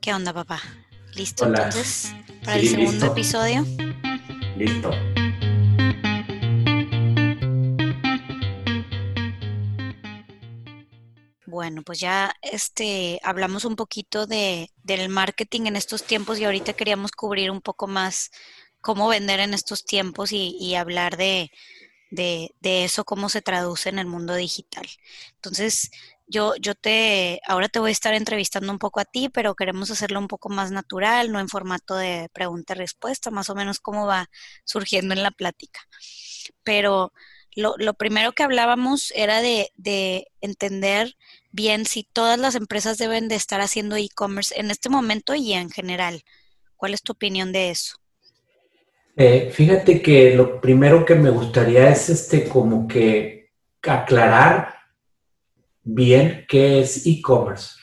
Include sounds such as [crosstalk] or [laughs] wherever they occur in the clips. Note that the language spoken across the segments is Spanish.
¿Qué onda, papá? ¿Listo entonces para el segundo episodio? Listo. Bueno, pues ya este hablamos un poquito de, del marketing en estos tiempos y ahorita queríamos cubrir un poco más cómo vender en estos tiempos y, hablar de, de, de, eso, cómo se traduce en el mundo digital. Entonces, yo, yo te, ahora te voy a estar entrevistando un poco a ti, pero queremos hacerlo un poco más natural, no en formato de pregunta y respuesta, más o menos cómo va surgiendo en la plática. Pero lo, lo primero que hablábamos era de, de, entender bien si todas las empresas deben de estar haciendo e-commerce en este momento y en general. ¿Cuál es tu opinión de eso? Eh, fíjate que lo primero que me gustaría es este como que aclarar bien qué es e-commerce,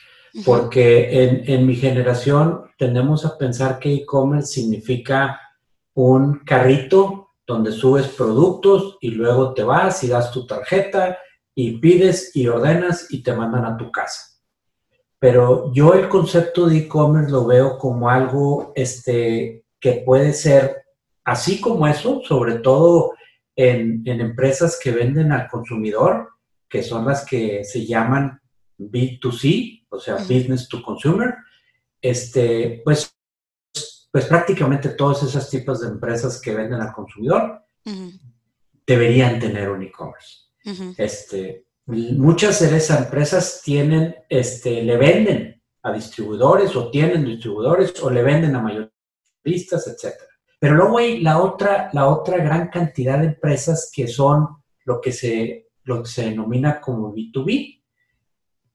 porque en, mi generación tendemos a pensar que e-commerce significa un carrito donde subes productos y luego te vas y das tu tarjeta y pides y ordenas y te mandan a tu casa. Pero yo el concepto de e-commerce lo veo como algo este, que puede ser así como eso, sobre todo en, en empresas que venden al consumidor, que son las que se llaman B2C, o sea, Business to Consumer, este, pues, pues prácticamente todos esos tipos de empresas que venden al consumidor deberían tener un e-commerce. este, muchas de esas empresas tienen, este, le venden a distribuidores o tienen distribuidores o le venden a mayoristas, etc. Pero luego hay la otra, la otra gran cantidad de empresas que son lo que se lo que se denomina como B2B,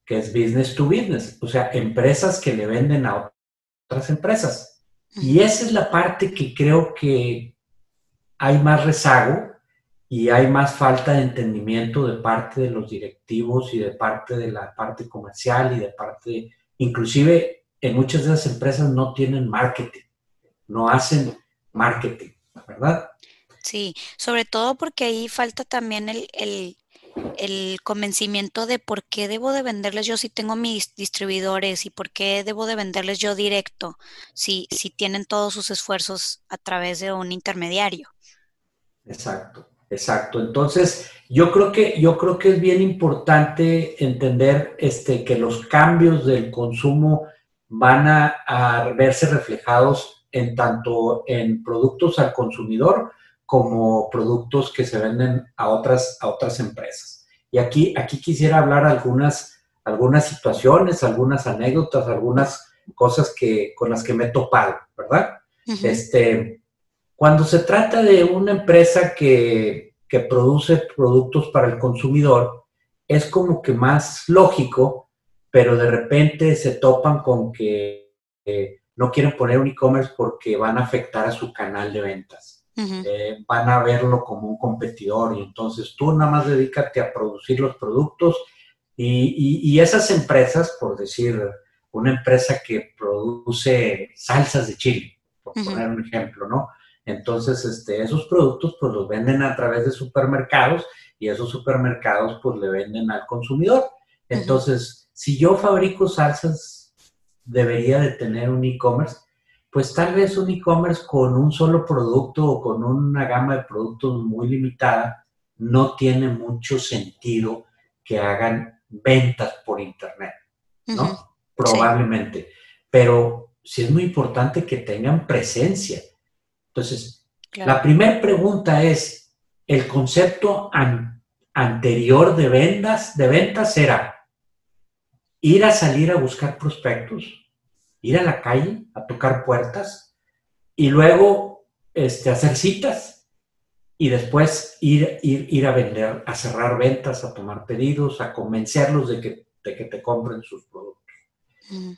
que es business to business, o sea, empresas que le venden a otras empresas. Y esa es la parte que creo que hay más rezago y hay más falta de entendimiento de parte de los directivos y de parte de la parte comercial y de parte, inclusive en muchas de esas empresas no tienen marketing, no hacen marketing, ¿verdad? Sí, sobre todo porque ahí falta también el, el convencimiento de por qué debo de venderles yo si tengo mis distribuidores y por qué debo de venderles yo directo si, si tienen todos sus esfuerzos a través de un intermediario. Exacto, exacto. Entonces, yo creo que, yo creo que es bien importante entender este, que los cambios del consumo van a, a verse reflejados en tanto en productos al consumidor como productos que se venden a otras, a otras empresas. Y aquí, aquí quisiera hablar algunas, algunas situaciones, algunas anécdotas, algunas cosas que, con las que me he topado, ¿verdad? este, cuando se trata de una empresa que, que produce productos para el consumidor, es como que más lógico, pero de repente se topan con que eh, no quieren poner un e-commerce porque van a afectar a su canal de ventas. Eh, van a verlo como un competidor y entonces tú nada más dedícate a producir los productos y, esas empresas, por decir, una empresa que produce salsas de chile, por poner un ejemplo, ¿no? Entonces, este, esos productos pues los venden a través de supermercados y esos supermercados pues le venden al consumidor. Entonces, si yo fabrico salsas, debería de tener un e-commerce pues tal vez un e-commerce con un solo producto o con una gama de productos muy limitada no tiene mucho sentido que hagan ventas por internet, ¿no? Probablemente. Pero sí es muy importante que tengan presencia. Entonces, la primera pregunta es, ¿el concepto anterior de ventas, de ventas era ir a salir a buscar prospectos? Ir a la calle a tocar puertas y luego este, hacer citas y después ir, ir, ir a vender, a cerrar ventas, a tomar pedidos, a convencerlos de que, de que te compren sus productos.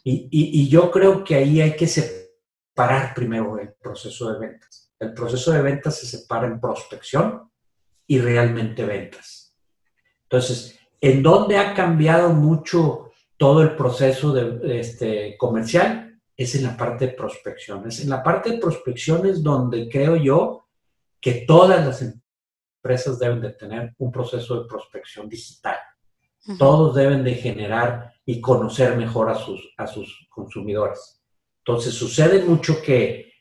Y, y, yo creo que ahí hay que separar primero el proceso de ventas. El proceso de ventas se separa en prospección y realmente ventas. Entonces, ¿en dónde ha cambiado mucho todo el proceso de, este, comercial es en la parte de prospección. Es en la parte de prospección es donde creo yo que todas las empresas deben de tener un proceso de prospección digital. Todos deben de generar y conocer mejor a sus, a sus consumidores. Entonces sucede mucho que,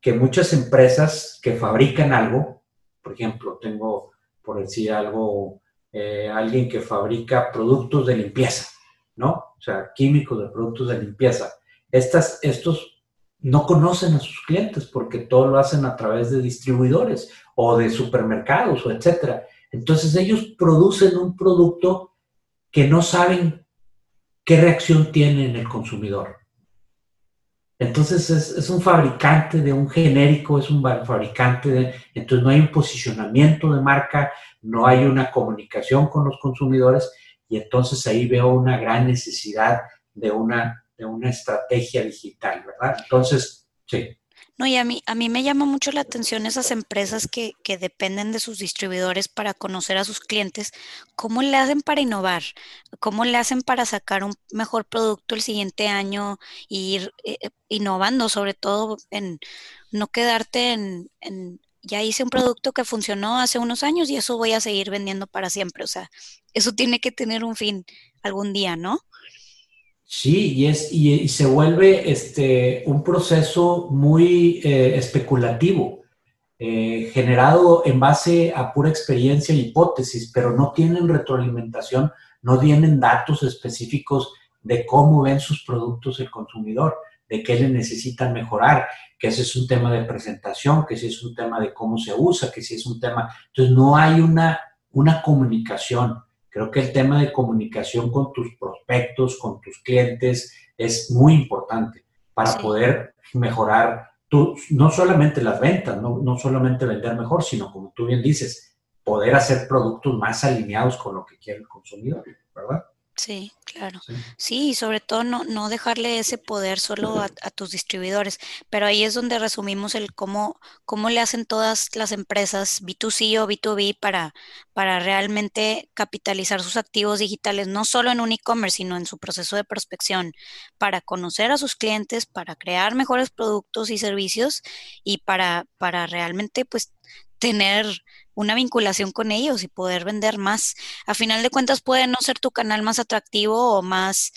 que muchas empresas que fabrican algo, por ejemplo, tengo, por decir algo, eh, alguien que fabrica productos de limpieza, ¿no? O sea, químicos de productos de limpieza. Estas, estos no conocen a sus clientes porque todo lo hacen a través de distribuidores o de supermercados o etcétera. Entonces ellos producen un producto que no saben qué reacción tiene en el consumidor. Entonces es, un fabricante de un genérico, es un fabricante de... Entonces no hay un posicionamiento de marca, no hay una comunicación con los consumidores y entonces ahí veo una gran necesidad de una, de una estrategia digital, ¿verdad? Entonces, sí. No, y a mí, a mí me llama mucho la atención esas empresas que, que, dependen de sus distribuidores para conocer a sus clientes. ¿Cómo le hacen para innovar? ¿Cómo le hacen para sacar un mejor producto el siguiente año e ir eh, eh, innovando, sobre todo en no quedarte en, en, ya hice un producto que funcionó hace unos años y eso voy a seguir vendiendo para siempre? O sea, eso tiene que tener un fin algún día, ¿no? Sí, y, es, y, se vuelve este, un proceso muy eh, especulativo, eh, generado en base a pura experiencia e hipótesis, pero no tienen retroalimentación, no tienen datos específicos de cómo ven sus productos el consumidor, de qué le necesitan mejorar, que ese es un tema de presentación, que si es un tema de cómo se usa, que si es un tema... Entonces no hay una, una comunicación. Creo que el tema de comunicación con tus prospectos, con tus clientes, es muy importante para poder mejorar no solamente las ventas, no, no solamente vender mejor, sino como tú bien dices, poder hacer productos más alineados con lo que quiere el consumidor, ¿verdad? Sí, claro. Sí, y sobre todo no, no dejarle ese poder solo a, tus distribuidores. Pero ahí es donde resumimos el cómo, cómo le hacen todas las empresas B2C o B2B para, para realmente capitalizar sus activos digitales, no solo en un e-commerce, sino en su proceso de prospección, para conocer a sus clientes, para crear mejores productos y servicios y para, para realmente pues tener una vinculación con ellos y poder vender más. A final de cuentas puede no ser tu canal más atractivo o más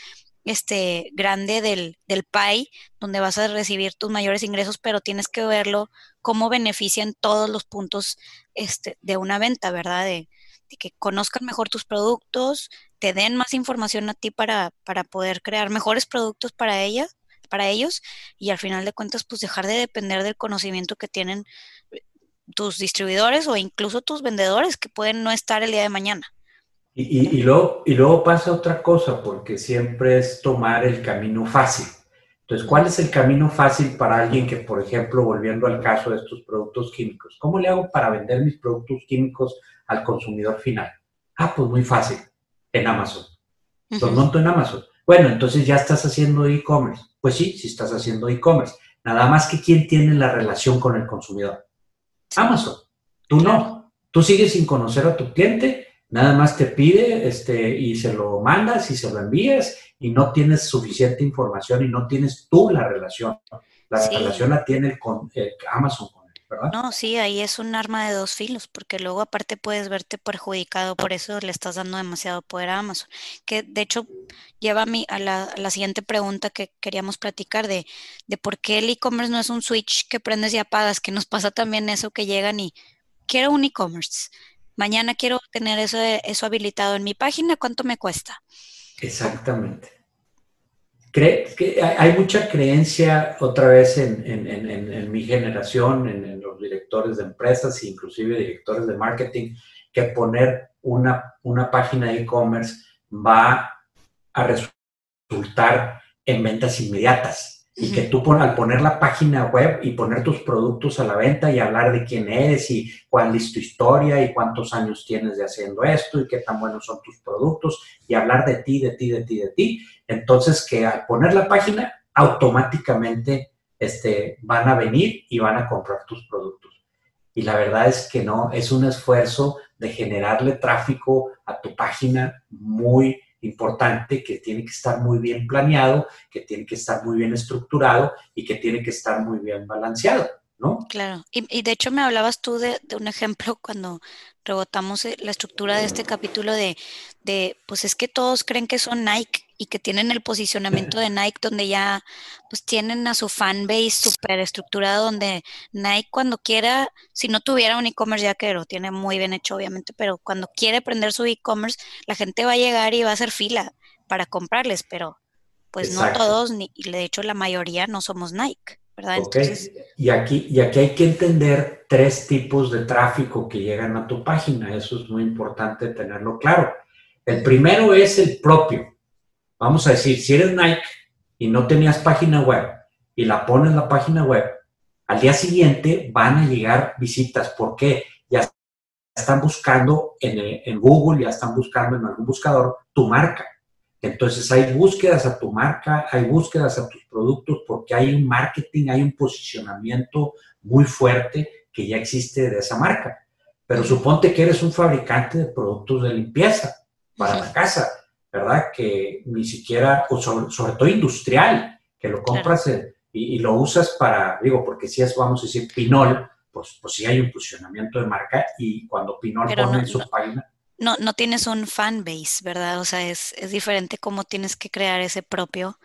este grande del, del PAI, donde vas a recibir tus mayores ingresos, pero tienes que verlo cómo benefician todos los puntos este, de una venta, ¿verdad? De, que conozcan mejor tus productos, te den más información a ti para, para poder crear mejores productos para ella, para ellos, y al final de cuentas, pues dejar de depender del conocimiento que tienen tus distribuidores o incluso tus vendedores que pueden no estar el día de mañana. Y, y, luego, y luego pasa otra cosa, porque siempre es tomar el camino fácil. Entonces, ¿cuál es el camino fácil para alguien que, por ejemplo, volviendo al caso de estos productos químicos, ¿cómo le hago para vender mis productos químicos al consumidor final? Ah, pues muy fácil, en Amazon. Los monto en Amazon. Bueno, entonces ya estás haciendo e-commerce. Pues sí, sí estás haciendo e-commerce. Nada más que quién tiene la relación con el consumidor. Amazon. Tú no. Tú sigues sin conocer a tu cliente, nada más te pide este, y se lo mandas y se lo envías y no tienes suficiente información y no tienes tú la relación. La relación la tiene con Amazon con él, ¿verdad? No, sí, ahí es un arma de dos filos, porque luego aparte puedes verte perjudicado, por eso le estás dando demasiado poder a Amazon. Que de hecho lleva a, mí a, la, la siguiente pregunta que queríamos platicar de, de por qué el e-commerce no es un switch que prendes y apagas, que nos pasa también eso que llegan y quiero un e-commerce. Mañana quiero tener eso, eso habilitado en mi página, ¿cuánto me cuesta? Exactamente. Que hay mucha creencia otra vez en, en, en, en mi generación, en, los directores de empresas, inclusive directores de marketing, que poner una, una página de e-commerce va a resultar en ventas inmediatas. Y que tú al poner la página web y poner tus productos a la venta y hablar de quién eres y cuál es tu historia y cuántos años tienes de haciendo esto y qué tan buenos son tus productos y hablar de ti, de ti, de ti, de ti, entonces que al poner la página automáticamente este, van a venir y van a comprar tus productos. Y la verdad es que no, es un esfuerzo de generarle tráfico a tu página muy importante que tiene que estar muy bien planeado, que tiene que estar muy bien estructurado y que tiene que estar muy bien balanceado, ¿no? Claro, y, de hecho me hablabas tú de, un ejemplo [laughs] cuando rebotamos eh, la estructura de este capítulo de, de, pues es que todos creen que son Nike y que tienen el posicionamiento [laughs] de Nike donde ya pues tienen a su fanbase súper estructurado donde Nike cuando quiera, si no tuviera un e-commerce ya que lo tiene muy bien hecho obviamente, pero cuando quiere prender su e-commerce, la gente va a llegar y va a hacer fila para comprarles, pero pues no todos, ni, de hecho la mayoría no somos Nike. ¿verdad? y, aquí, y aquí hay que entender tres tipos de tráfico que llegan a tu página. Eso es muy importante tenerlo claro. El primero es el propio. Vamos a decir, si eres Nike y no tenías página web y la pones en la página web, al día siguiente van a llegar visitas. ¿Por qué? Ya están buscando en, en Google, ya están buscando en algún buscador tu marca. Entonces hay búsquedas a tu marca, hay búsquedas a tus productos porque hay un marketing, hay un posicionamiento muy fuerte que ya existe de esa marca. Pero suponte que eres un fabricante de productos de limpieza para la casa, ¿verdad? Que ni siquiera, o sobre, todo industrial, que lo compras y, lo usas para, digo, porque si es, vamos a decir, Pinol, pues, pues sí hay un posicionamiento de marca y cuando Pinol pone en su página... No, no tienes un fan base, ¿verdad? O sea, es, es diferente cómo tienes que crear ese propio,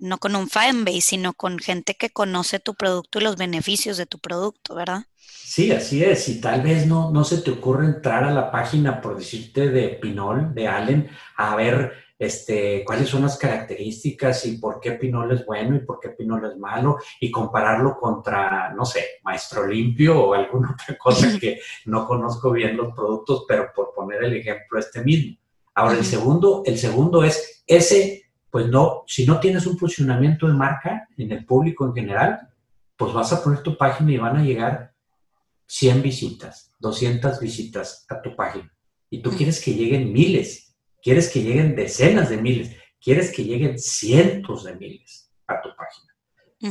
no con un fan base, sino con gente que conoce tu producto y los beneficios de tu producto, ¿verdad? Sí, así es. Y tal vez no, no se te ocurre entrar a la página, por decirte, de Pinol, de Allen, a ver este, cuáles son las características y por qué Pinol es bueno y por qué Pinol es malo y compararlo contra, no sé, Maestro Limpio o alguna [laughs] otra cosa que no conozco bien los productos, pero por poner el ejemplo este mismo. Ahora, el segundo, el segundo es ese, pues no, si no tienes un posicionamiento de marca en el público en general, pues vas a poner tu página y van a llegar 100 visitas, 200 visitas a tu página y tú quieres que lleguen miles, quieres que lleguen decenas de miles, quieres que lleguen cientos de miles a tu página.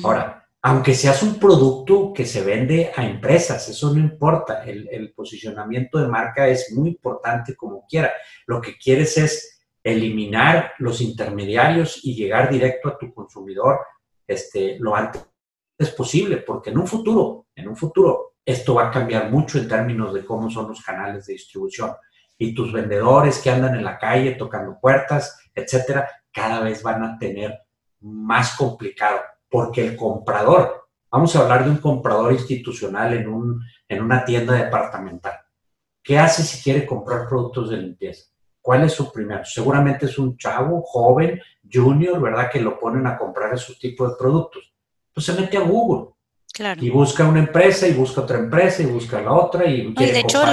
Ahora, aunque seas un producto que se vende a empresas, eso no importa, el, el, posicionamiento de marca es muy importante como quiera. Lo que quieres es eliminar los intermediarios y llegar directo a tu consumidor este, lo antes posible, porque en un futuro, en un futuro, esto va a cambiar mucho en términos de cómo son los canales de distribución. Y tus vendedores que andan en la calle tocando puertas, etcétera, cada vez van a tener más complicado, porque el comprador, vamos a hablar de un comprador institucional en, un, en una tienda departamental. ¿Qué hace si quiere comprar productos de limpieza? ¿Cuál es su primero? Seguramente es un chavo, joven, junior, ¿verdad? Que lo ponen a comprar esos tipos de productos. Pues se mete a Google y busca una empresa y busca otra empresa y busca la otra y quiere de hecho,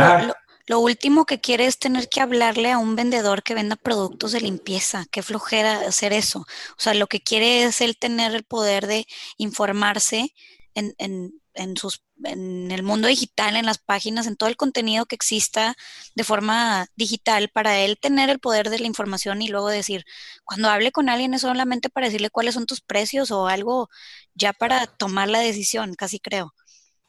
lo, último que quiere es tener que hablarle a un vendedor que venda productos de limpieza. Qué flojera hacer eso. O sea, lo que quiere es él tener el poder de informarse en, en, en sus en el mundo digital, en las páginas, en todo el contenido que exista de forma digital para él tener el poder de la información y luego decir, cuando hable con alguien es solamente para decirle cuáles son tus precios o algo ya para tomar la decisión, casi creo.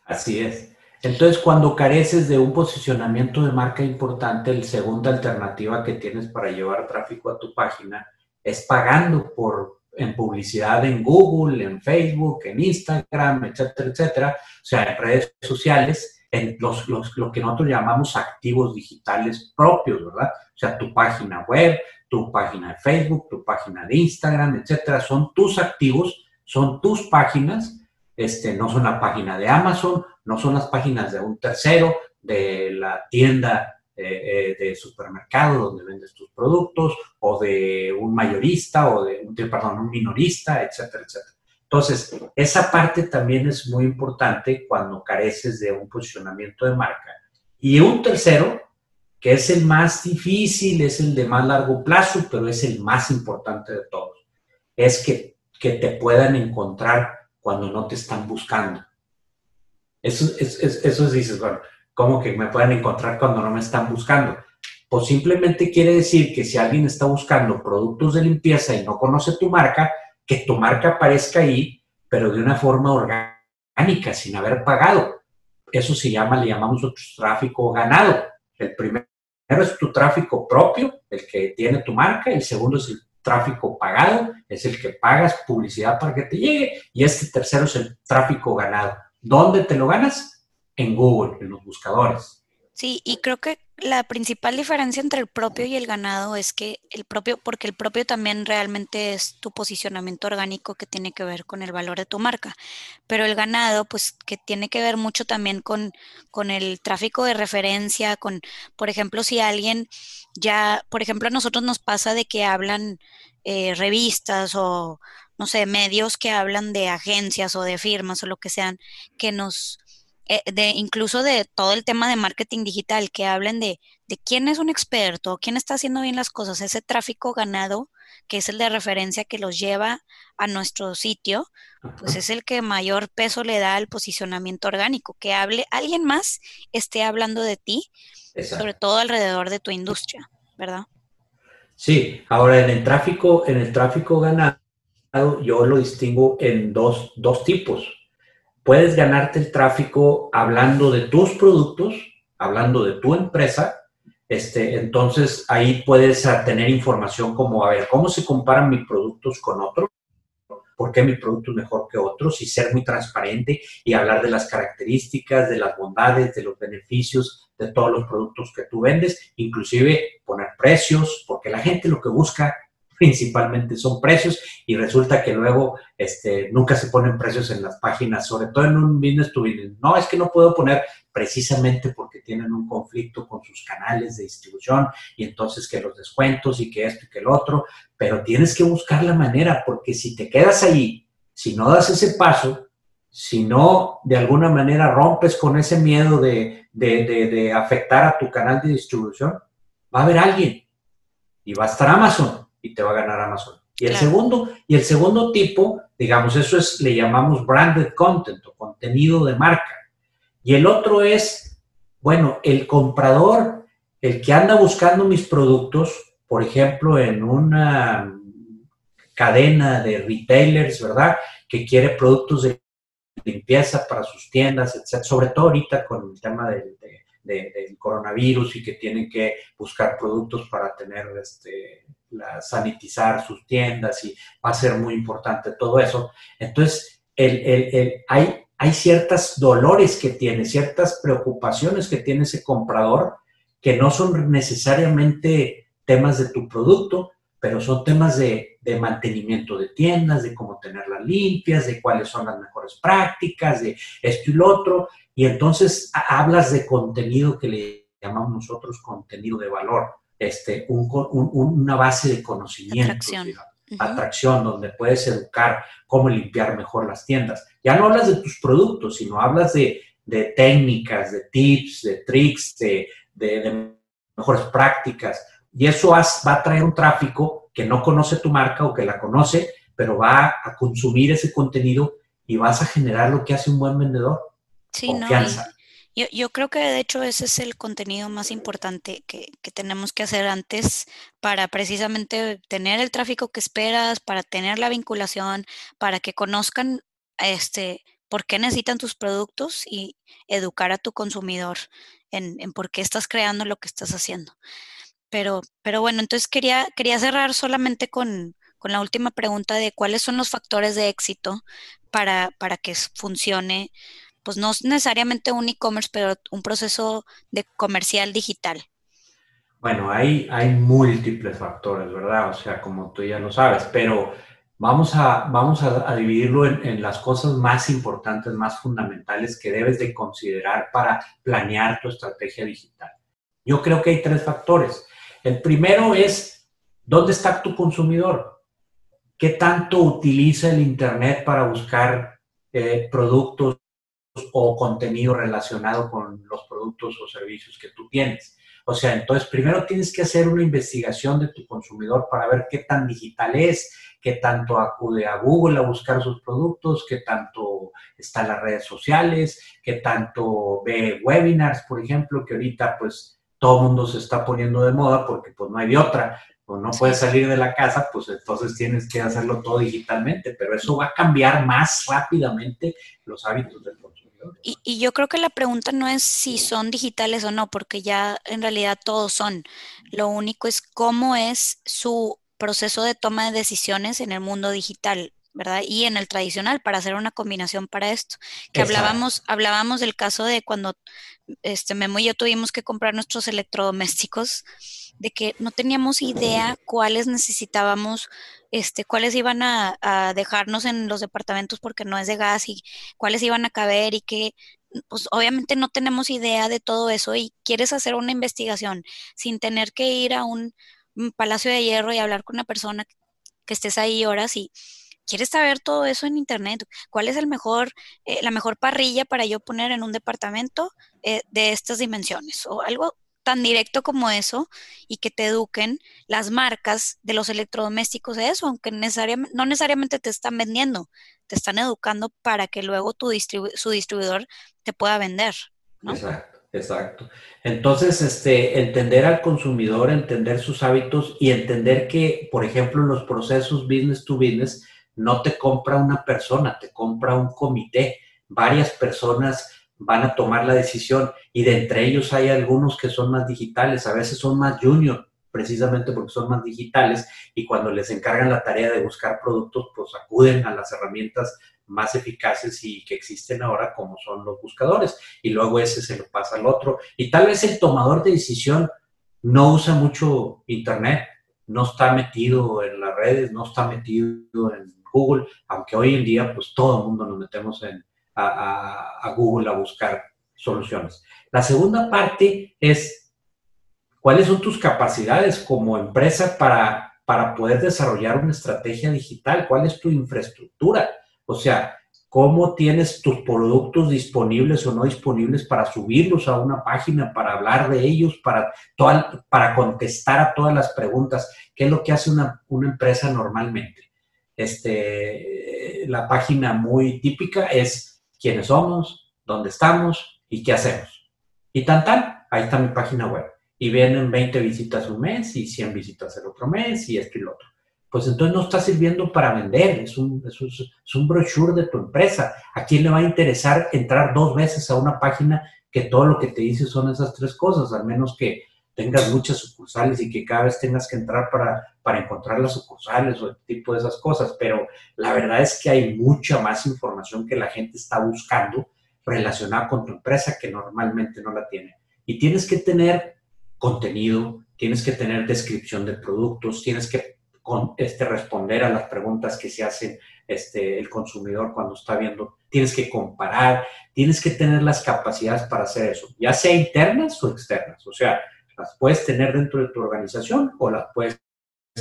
Así es. Entonces, cuando careces de un posicionamiento de marca importante, la segunda alternativa que tienes para llevar tráfico a tu página es pagando por en publicidad en Google, en Facebook, en Instagram, etcétera, etcétera, o sea, en redes sociales, en los, los, lo que nosotros llamamos activos digitales propios, ¿verdad? O sea, tu página web, tu página de Facebook, tu página de Instagram, etcétera, son tus activos, son tus páginas, este, no son la página de Amazon, no son las páginas de un tercero, de la tienda eh, de supermercado donde vendes tus productos o de un mayorista o de, perdón, un minorista, etcétera, etcétera. Entonces, esa parte también es muy importante cuando careces de un posicionamiento de marca. Y un tercero, que es el más difícil, es el de más largo plazo, pero es el más importante de todos, es que, que te puedan encontrar cuando no te están buscando. Eso, es, eso dices, bueno, ¿Cómo que me pueden encontrar cuando no me están buscando? Pues simplemente quiere decir que si alguien está buscando productos de limpieza y no conoce tu marca, que tu marca aparezca ahí, pero de una forma orgánica, sin haber pagado. Eso se llama, le llamamos nosotros tráfico ganado. El primero es tu tráfico propio, el que tiene tu marca, el segundo es el tráfico pagado, es el que pagas publicidad para que te llegue, y este tercero es el tráfico ganado. ¿Dónde te lo ganas? En Google, en los buscadores. Sí, y creo que la principal diferencia entre el propio y el ganado es que el propio, porque el propio también realmente es tu posicionamiento orgánico que tiene que ver con el valor de tu marca, pero el ganado, pues que tiene que ver mucho también con, con el tráfico de referencia, con, por ejemplo, si alguien ya, por ejemplo, a nosotros nos pasa de que hablan eh, revistas o, no sé, medios que hablan de agencias o de firmas o lo que sean, que nos de incluso de todo el tema de marketing digital, que hablen de, de quién es un experto, quién está haciendo bien las cosas, ese tráfico ganado, que es el de referencia que los lleva a nuestro sitio, pues es el que mayor peso le da al posicionamiento orgánico, que hable, alguien más esté hablando de ti, sobre todo alrededor de tu industria, ¿verdad? Sí, ahora en el tráfico, en el tráfico ganado, yo lo distingo en dos, dos tipos puedes ganarte el tráfico hablando de tus productos, hablando de tu empresa. Este, entonces ahí puedes tener información como, a ver, ¿cómo se comparan mis productos con otros? ¿Por qué mi producto es mejor que otros? Y ser muy transparente y hablar de las características, de las bondades, de los beneficios de todos los productos que tú vendes, inclusive poner precios, porque la gente lo que busca principalmente son precios y resulta que luego este, nunca se ponen precios en las páginas, sobre todo en un business to. No, es que no puedo poner precisamente porque tienen un conflicto con sus canales de distribución y entonces que los descuentos y que esto y que el otro, pero tienes que buscar la manera porque si te quedas ahí, si no das ese paso, si no de alguna manera rompes con ese miedo de, de afectar a tu canal de distribución, va a haber alguien y va a estar Amazon y te va a ganar Amazon. Y el segundo, y el segundo tipo, digamos, eso es, le llamamos branded content o contenido de marca. Y el otro es, bueno, el comprador, el que anda buscando mis productos, por ejemplo, en una cadena de retailers, ¿verdad? Que quiere productos de limpieza para sus tiendas, etc. Sobre todo ahorita con el tema del, del coronavirus y que tienen que buscar productos para tener este, sanitizar sus tiendas y va a ser muy importante todo eso. Entonces, el, hay, hay ciertos dolores que tiene, ciertas preocupaciones que tiene ese comprador que no son necesariamente temas de tu producto, pero son temas de, de, mantenimiento de tiendas, de cómo tenerlas limpias, de cuáles son las mejores prácticas, de esto y lo otro. Y entonces hablas de contenido que le llamamos nosotros contenido de valor este, una base de conocimiento. Atracción. Atracción, donde puedes educar cómo limpiar mejor las tiendas. Ya no hablas de tus productos, sino hablas de, técnicas, de tips, de tricks, de, mejores prácticas. Y eso va a traer un tráfico que no conoce tu marca o que la conoce, pero va a consumir ese contenido y vas a generar lo que hace un buen vendedor. Sí, confianza. Yo, creo que de hecho ese es el contenido más importante que, tenemos que hacer antes para precisamente tener el tráfico que esperas, para tener la vinculación, para que conozcan este, por qué necesitan tus productos y educar a tu consumidor en, por qué estás creando lo que estás haciendo. Pero, pero bueno, entonces quería, quería cerrar solamente con, con la última pregunta de cuáles son los factores de éxito para, para que funcione pues no necesariamente un e-commerce, pero un proceso de comercial digital? Bueno, hay, hay múltiples factores, ¿verdad? O sea, como tú ya lo sabes, pero vamos a, vamos a, dividirlo en, las cosas más importantes, más fundamentales que debes de considerar para planear tu estrategia digital. Yo creo que hay tres factores. El primero es, ¿dónde está tu consumidor? ¿Qué tanto utiliza el Internet para buscar eh, productos o contenido relacionado con los productos o servicios que tú tienes. O sea, entonces primero tienes que hacer una investigación de tu consumidor para ver qué tan digital es, qué tanto acude a Google a buscar sus productos, qué tanto está en las redes sociales, qué tanto ve webinars, por ejemplo, que ahorita pues todo el mundo se está poniendo de moda porque pues no hay de otra, o no puedes salir de la casa, pues entonces tienes que hacerlo todo digitalmente, pero eso va a cambiar más rápidamente los hábitos del y, yo creo que la pregunta no es si son digitales o no, porque ya en realidad todos son. Lo único es cómo es su proceso de toma de decisiones en el mundo digital. ¿Verdad? Y en el tradicional para hacer una combinación para esto. Que hablábamos, hablábamos del caso de cuando este Memo y yo tuvimos que comprar nuestros electrodomésticos, de que no teníamos idea cuáles necesitábamos, este, cuáles iban a, a dejarnos en los departamentos porque no es de gas y cuáles iban a caber y que pues obviamente no tenemos idea de todo eso y quieres hacer una investigación sin tener que ir a un, palacio de hierro y hablar con una persona que estés ahí horas y quieres saber todo eso en internet. ¿Cuál es el mejor, eh, la mejor parrilla para yo poner en un departamento eh, de estas dimensiones? O algo tan directo como eso y que te eduquen las marcas de los electrodomésticos de eso, aunque necesariamente, no necesariamente te están vendiendo, te están educando para que luego tu su distribuidor te pueda vender. Exacto, exacto. Entonces, este, entender al consumidor, entender sus hábitos y entender que, por ejemplo, los procesos business to business, no te compra una persona, te compra un comité. Varias personas van a tomar la decisión y de entre ellos hay algunos que son más digitales, a veces son más junior, precisamente porque son más digitales y cuando les encargan la tarea de buscar productos, pues acuden a las herramientas más eficaces y que existen ahora como son los buscadores y luego ese se lo pasa al otro y tal vez el tomador de decisión no usa mucho internet, no está metido en las redes, no está metido en Google, aunque hoy en día pues todo el mundo nos metemos en, a, Google a buscar soluciones. La segunda parte es cuáles son tus capacidades como empresa para, para poder desarrollar una estrategia digital, cuál es tu infraestructura, o sea, cómo tienes tus productos disponibles o no disponibles para subirlos a una página, para hablar de ellos, para, para contestar a todas las preguntas. ¿Qué es lo que hace una, una empresa normalmente? Este, la página muy típica es quiénes somos, dónde estamos y qué hacemos. Y tan tan, ahí está mi página web. Y vienen 20 visitas un mes y 100 visitas el otro mes y esto y lo otro. Pues entonces no está sirviendo para vender, es un, es un, brochure de tu empresa. ¿A quién le va a interesar entrar dos veces a una página que todo lo que te dice son esas tres cosas? Al menos que tengas muchas sucursales y que cada vez tengas que entrar para, para encontrar las sucursales o el tipo de esas cosas, pero la verdad es que hay mucha más información que la gente está buscando relacionada con tu empresa que normalmente no la tiene. Y tienes que tener contenido, tienes que tener descripción de productos, tienes que este, responder a las preguntas que se hace este, el consumidor cuando está viendo, tienes que comparar, tienes que tener las capacidades para hacer eso, ya sea internas o externas. O sea, las puedes tener dentro de tu organización o las puedes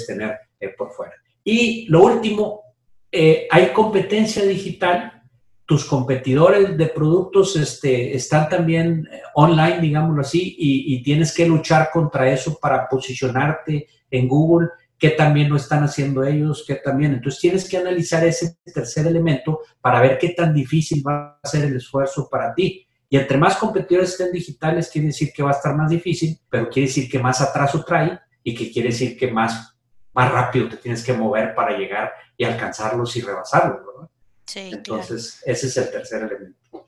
tener eh, por fuera. Y lo último, eh, hay competencia digital. Tus competidores de productos este, están también eh, online, digámoslo así, y, y, tienes que luchar contra eso para posicionarte en Google, que también lo están haciendo ellos, que también. Entonces tienes que analizar ese tercer elemento para ver qué tan difícil va a ser el esfuerzo para ti. Y entre más competidores estén digitales, quiere decir que va a estar más difícil, pero quiere decir que más atraso trae y que quiere decir que más, más rápido te tienes que mover para llegar y alcanzarlos y rebasarlos, ¿verdad? Sí, entonces, ese es el tercer elemento.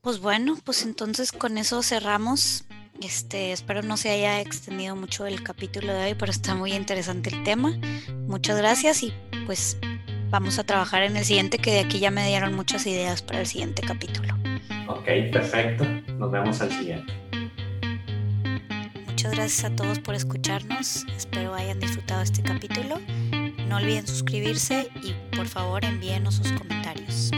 Pues bueno, pues entonces con eso cerramos. Este, espero no se haya extendido mucho el capítulo de hoy, pero está muy interesante el tema. Muchas gracias y pues vamos a trabajar en el siguiente, que de aquí ya me dieron muchas ideas para el siguiente capítulo. Ok, perfecto. Nos vemos al siguiente. Muchas gracias a todos por escucharnos. Espero hayan disfrutado este capítulo. No olviden suscribirse y por favor envíenos sus comentarios.